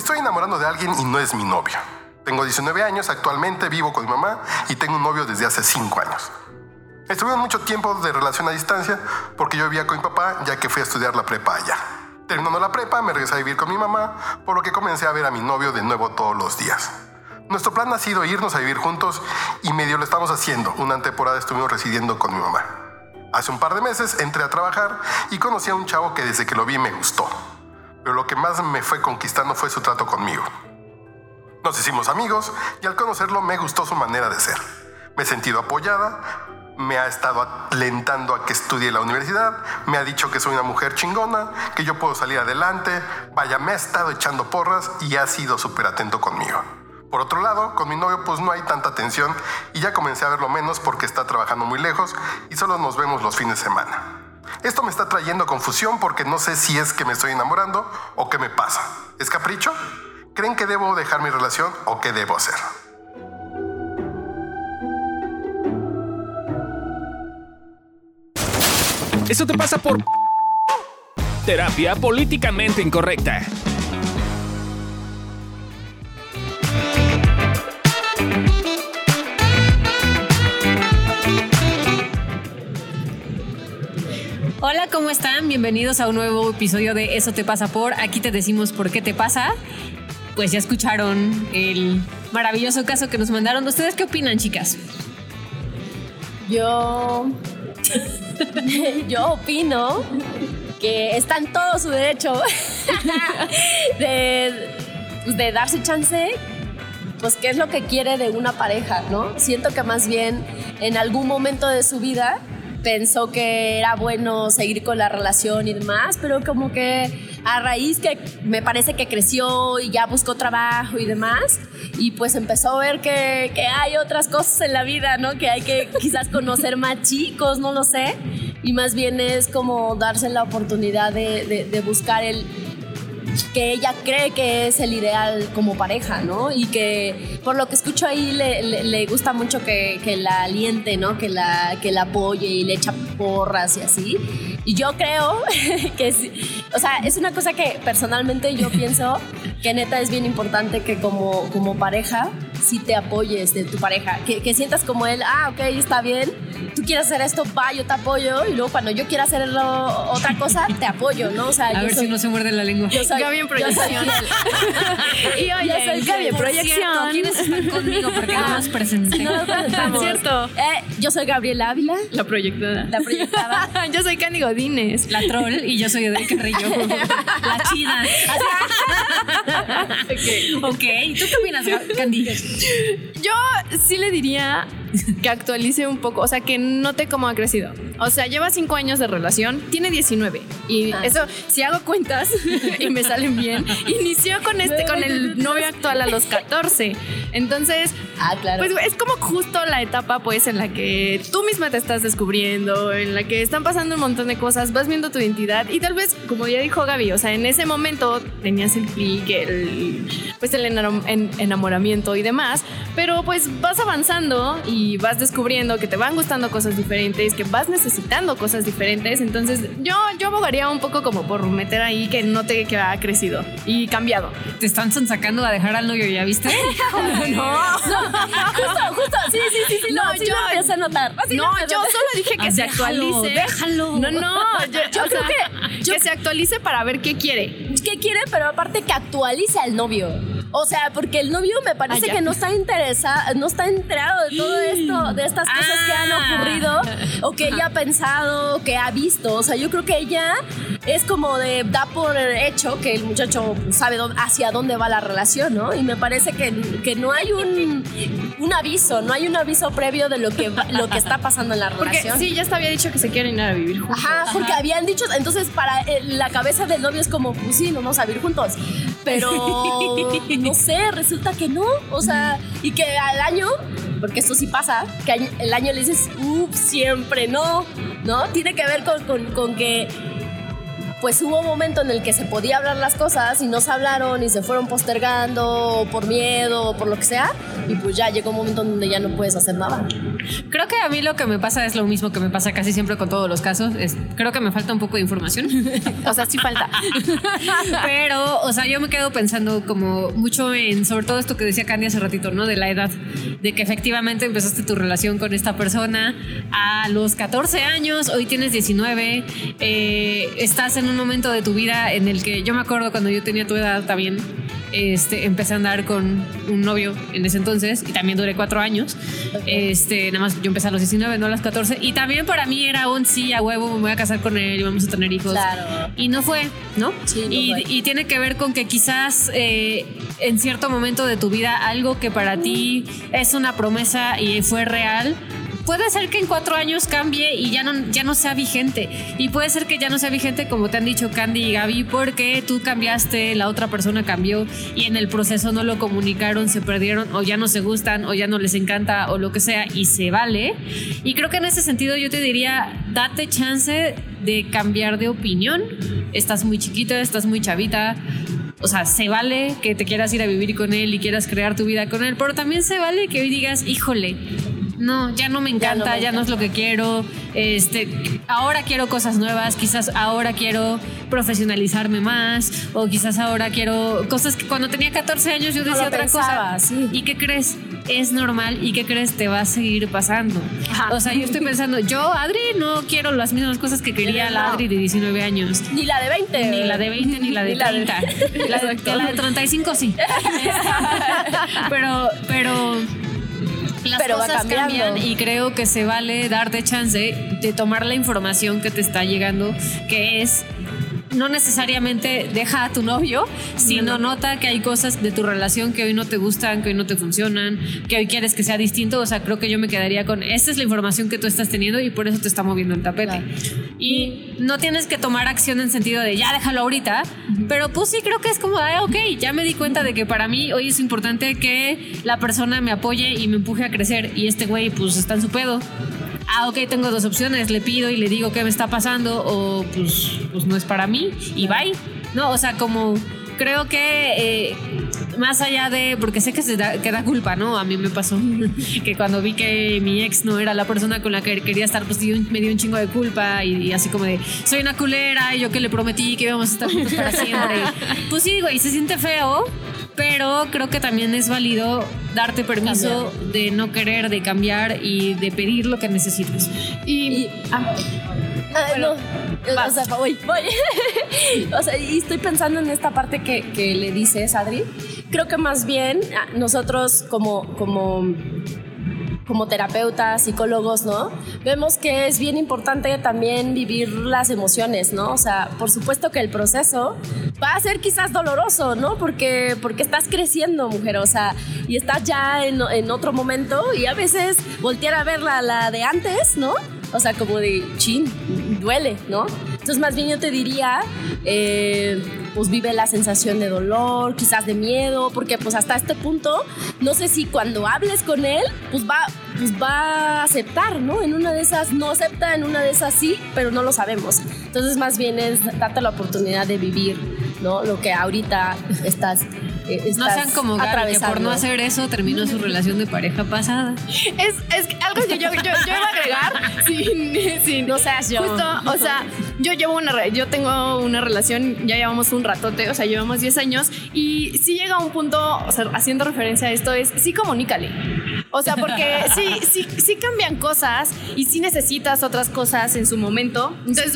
estoy enamorando de alguien y no es mi novio. Tengo 19 años, actualmente vivo con mi mamá y tengo un novio desde hace 5 años. Estuvimos mucho tiempo de relación a distancia porque yo vivía con mi papá ya que fui a estudiar la prepa allá. Terminando la prepa me regresé a vivir con mi mamá, por lo que comencé a ver a mi novio de nuevo todos los días. Nuestro plan ha sido irnos a vivir juntos y medio lo estamos haciendo. Una temporada estuvimos residiendo con mi mamá. Hace un par de meses entré a trabajar y conocí a un chavo que desde que lo vi me gustó. Pero lo que más me fue conquistando fue su trato conmigo. Nos hicimos amigos y al conocerlo me gustó su manera de ser. Me he sentido apoyada, me ha estado alentando a que estudie la universidad, me ha dicho que soy una mujer chingona, que yo puedo salir adelante, vaya, me ha estado echando porras y ha sido súper atento conmigo. Por otro lado, con mi novio pues no hay tanta tensión y ya comencé a verlo menos porque está trabajando muy lejos y solo nos vemos los fines de semana. Esto me está trayendo confusión porque no sé si es que me estoy enamorando o qué me pasa. ¿Es capricho? ¿Creen que debo dejar mi relación o qué debo hacer? Eso te pasa por terapia políticamente incorrecta. Hola, ¿cómo están? Bienvenidos a un nuevo episodio de Eso te pasa por. Aquí te decimos por qué te pasa. Pues ya escucharon el maravilloso caso que nos mandaron. ¿Ustedes qué opinan, chicas? Yo. Yo opino que está en todo su derecho de, de darse chance pues qué es lo que quiere de una pareja, ¿no? Siento que más bien en algún momento de su vida pensó que era bueno seguir con la relación y demás, pero como que a raíz que me parece que creció y ya buscó trabajo y demás, y pues empezó a ver que, que hay otras cosas en la vida, ¿no? Que hay que quizás conocer más chicos, no lo sé, y más bien es como darse la oportunidad de, de, de buscar el que ella cree que es el ideal como pareja, ¿no? Y que por lo que escucho ahí le, le, le gusta mucho que, que, la aliente, ¿no? Que la, que la apoye y le echa porras y así. Y yo creo que es, o sea, es una cosa que personalmente yo pienso que neta es bien importante que como, como pareja sí te apoyes de tu pareja, que, que sientas como él, ah, ok, está bien, tú quieres hacer esto, va, yo te apoyo, y luego cuando yo quiera hacer otra cosa, te apoyo, ¿no? O sea, a yo ver soy, si no se muerde la lengua. Yo soy, Gaby en proyección. y oye, yo soy Gaby en proyección. ¿Quiénes están conmigo? Porque no nos presenté. No nos. Cierto. Eh, yo soy Gabriela Ávila. La proyectada. La proyectada. yo soy Candy Godínez. La troll y yo soy Edel Carrillo. la chida. ok. Ok. ¿Tú qué opinas, Candy? Yo sí le diría que actualice un poco, o sea, que note cómo ha crecido. O sea, lleva cinco años de relación, tiene 19. Y ah. eso, si hago cuentas y me salen bien, inició con este, con el novio actual a los 14. Entonces, ah, claro. pues es como justo la etapa, pues, en la que tú misma te estás descubriendo, en la que están pasando un montón de cosas, vas viendo tu identidad y tal vez, como ya dijo Gaby, o sea, en ese momento tenías el clic, el, pues el enamoramiento y demás, pero pues vas avanzando y vas descubriendo que te van gustando cosas diferentes, que vas necesitando cosas diferentes. Entonces, yo, yo abogaría un poco como por meter ahí que note que ha crecido y cambiado. Te están sacando a dejar al novio, ¿ya viste? no, no, justo, justo, sí, sí, sí, sí no, no yo empiezo a notar. Así no, yo solo dije que ah, se déjalo, actualice. Déjalo. No, no, yo, yo creo sea, que yo, que se actualice para ver qué quiere. ¿Qué quiere? Pero aparte que actualice al novio. O sea, porque el novio me parece ah, que no está interesado, no está enterado de todo esto, de estas cosas ah. que han ocurrido o que ella ha pensado, que ha visto. O sea, yo creo que ella es como de da por hecho que el muchacho sabe dónde, hacia dónde va la relación, ¿no? Y me parece que, que no hay un, un, aviso, no hay un aviso previo de lo que, lo que está pasando en la relación. Porque sí, ya se había dicho que se quieren ir a vivir juntos. Ajá, porque habían dicho, entonces para la cabeza del novio es como, pues sí, nos vamos a vivir juntos. Pero no sé, resulta que no. O sea, y que al año, porque esto sí pasa, que el año le dices, uff, siempre no, ¿no? Tiene que ver con, con, con que pues hubo un momento en el que se podía hablar las cosas y no se hablaron y se fueron postergando por miedo o por lo que sea y pues ya llegó un momento donde ya no puedes hacer nada. Creo que a mí lo que me pasa es lo mismo que me pasa casi siempre con todos los casos. Es, creo que me falta un poco de información. O sea, sí falta. Pero, o sea, yo me quedo pensando como mucho en, sobre todo esto que decía Candy hace ratito, ¿no? De la edad. De que efectivamente empezaste tu relación con esta persona a los 14 años, hoy tienes 19, eh, estás en un momento de tu vida en el que yo me acuerdo cuando yo tenía tu edad también este, empecé a andar con un novio en ese entonces y también duré cuatro años. Este, nada más yo empecé a los 19, no a los 14. Y también para mí era un sí, a huevo, me voy a casar con él y vamos a tener hijos. Claro. Y no fue, ¿no? Sí, no y, fue. y tiene que ver con que quizás eh, en cierto momento de tu vida algo que para ti es una promesa y fue real. Puede ser que en cuatro años cambie y ya no, ya no sea vigente. Y puede ser que ya no sea vigente como te han dicho Candy y Gaby porque tú cambiaste, la otra persona cambió y en el proceso no lo comunicaron, se perdieron o ya no se gustan o ya no les encanta o lo que sea y se vale. Y creo que en ese sentido yo te diría, date chance de cambiar de opinión. Estás muy chiquita, estás muy chavita. O sea, se vale que te quieras ir a vivir con él y quieras crear tu vida con él, pero también se vale que hoy digas, híjole, no, ya no me encanta, ya no, es lo que quiero. Este, ahora quiero cosas nuevas, quizás ahora quiero profesionalizarme más, o quizás ahora quiero cosas que cuando tenía 14 años yo decía otra pensaba, cosa. sí. ¿Y qué crees? Es normal y qué crees te va a seguir pasando. Ajá. O sea, yo estoy pensando, yo, Adri, no quiero las mismas cosas que quería la. Adri de 19 años. Ni la de 20. Ni la de 20 ni la de Ni la de- 30. La de, la de 35 sí. pero, pero las Pero va cosas cambiando. cambian y creo que se vale darte chance de tomar la información que te está llegando, que es no necesariamente deja a tu novio, sino nota que hay cosas de tu relación que hoy no te gustan, que hoy no te funcionan, que hoy quieres que sea distinto. O sea, creo que yo me quedaría con, esta es la información que tú estás teniendo y por eso te está moviendo el tapete. Claro. Y no tienes que tomar acción en sentido de, ya déjalo ahorita, pero pues sí creo que es como, ah, ok, ya me di cuenta de que para mí hoy es importante que la persona me apoye y me empuje a crecer y este güey pues está en su pedo. Ah, ok, tengo dos opciones, le pido y le digo qué me está pasando o pues, pues no es para mí y bye. No, o sea, como creo que eh, más allá de, porque sé que se da, que da culpa, ¿no? A mí me pasó que cuando vi que mi ex no era la persona con la que quería estar, pues me dio un chingo de culpa y, y así como de, soy una culera y yo que le prometí que íbamos a estar juntos para siempre. Pues sí, güey, se siente feo, pero creo que también es válido darte permiso de no querer, de cambiar y de pedir lo que necesites. Y, Y- ah, Ah, Bueno, no. vas. O sea, voy, voy. o sea, y estoy pensando en esta parte que, que le dices, Adri. Creo que más bien ah, nosotros como, como, como terapeutas, psicólogos, ¿no? Vemos que es bien importante también vivir las emociones, ¿no? O sea, por supuesto que el proceso va a ser quizás doloroso, ¿no? Porque, porque estás creciendo, mujer, o sea, y estás ya en, en otro momento y a veces voltear a ver la, la de antes, ¿no? O sea, como de chin, duele, ¿no? Entonces, más bien yo te diría, eh, pues vive la sensación de dolor, quizás de miedo, porque pues hasta este punto, no sé si cuando hables con él, pues va, pues va a aceptar, ¿no? En una de esas no acepta, en una de esas sí, pero no lo sabemos. Entonces, más bien es darte la oportunidad de vivir, ¿no? Lo que ahorita estás... eh, No sean como Gaby, que por no hacer eso terminó su relación de pareja pasada. es, es que algo que yo, yo, yo iba a agregar sin, sin No seas yo. Justo, o sea, yo llevo una yo tengo una relación, ya llevamos un ratote, o sea, llevamos 10 años y sí llega un punto, o sea, haciendo referencia a esto es sí comunícale. O sea, porque sí sí sí cambian cosas y sí necesitas otras cosas en su momento. Entonces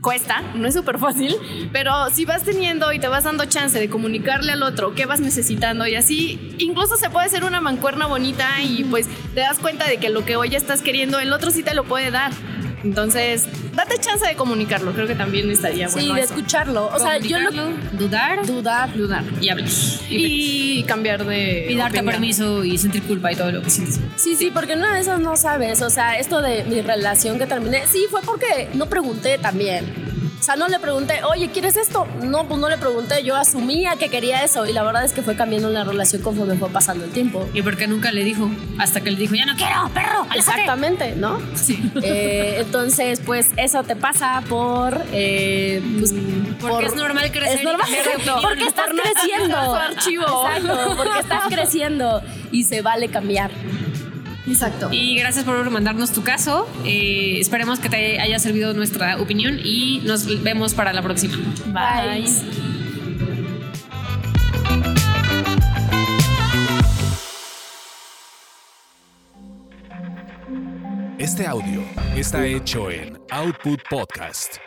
cuesta, no es súper fácil, pero si vas teniendo y te vas dando chance de comunicarle al otro qué vas necesitando y así, incluso se puede hacer una mancuerna bonita y pues te das cuenta de que lo que hoy estás queriendo, el otro sí te lo puede dar. Entonces, date chance de comunicarlo, creo que también estaría Sí, bueno. de eso. escucharlo. O sea, yo lo... Dudar Dudar. Dudar. y hablar. Y cambiar de. Y darte opinión. permiso y sentir culpa y todo lo que sientes. Sí, sí, porque una de esas no sabes. O sea, esto de mi relación que terminé, sí, fue porque no pregunté también. O sea, no le pregunté, oye, ¿quieres esto? No, pues no le pregunté. Yo asumía que quería eso. Y la verdad es que fue cambiando la relación conforme fue pasando el tiempo. Y porque nunca le dijo, hasta que le dijo, ya no quiero, perro, aléjate". Exactamente, ¿no? Sí. Eh, entonces, pues eso te pasa por. eh, pues, Porque por- es normal crecer Es normal, opinión. porque estás Por creciendo. archivo. Exacto, porque estás creciendo y se vale cambiar. Exacto. Y gracias por mandarnos tu caso. Eh, esperemos que te haya servido nuestra opinión y nos vemos para la próxima. Bye. Este audio está hecho en Output Podcast.